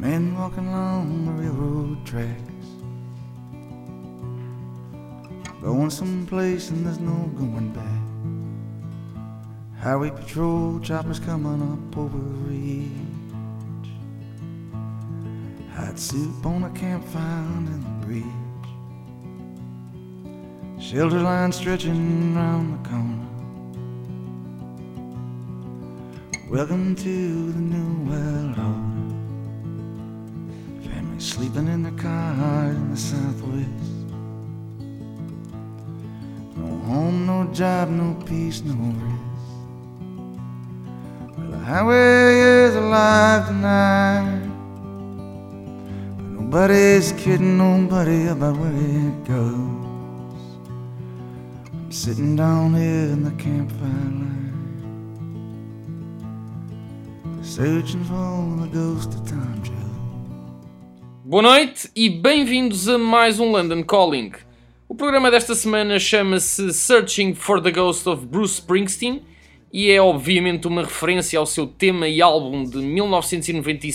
walking along the railroad tracks. Going someplace and there's no going back. Highway patrol choppers coming up over ridge. Hot soup on a campfire in the bridge. Shelter line stretching round the corner. Welcome to the new sleeping in their car in the southwest. No home, no job, no peace, no rest. Well, the highway is alive tonight. But nobody's kidding nobody about where it goes. I'm sitting down here in the campfire line. Searching for the ghost of time. Boa noite e bem-vindos a mais um London Calling. O programa desta semana chama-se Searching for the Ghost of Bruce Springsteen e é obviamente uma referência ao seu tema e álbum de 1996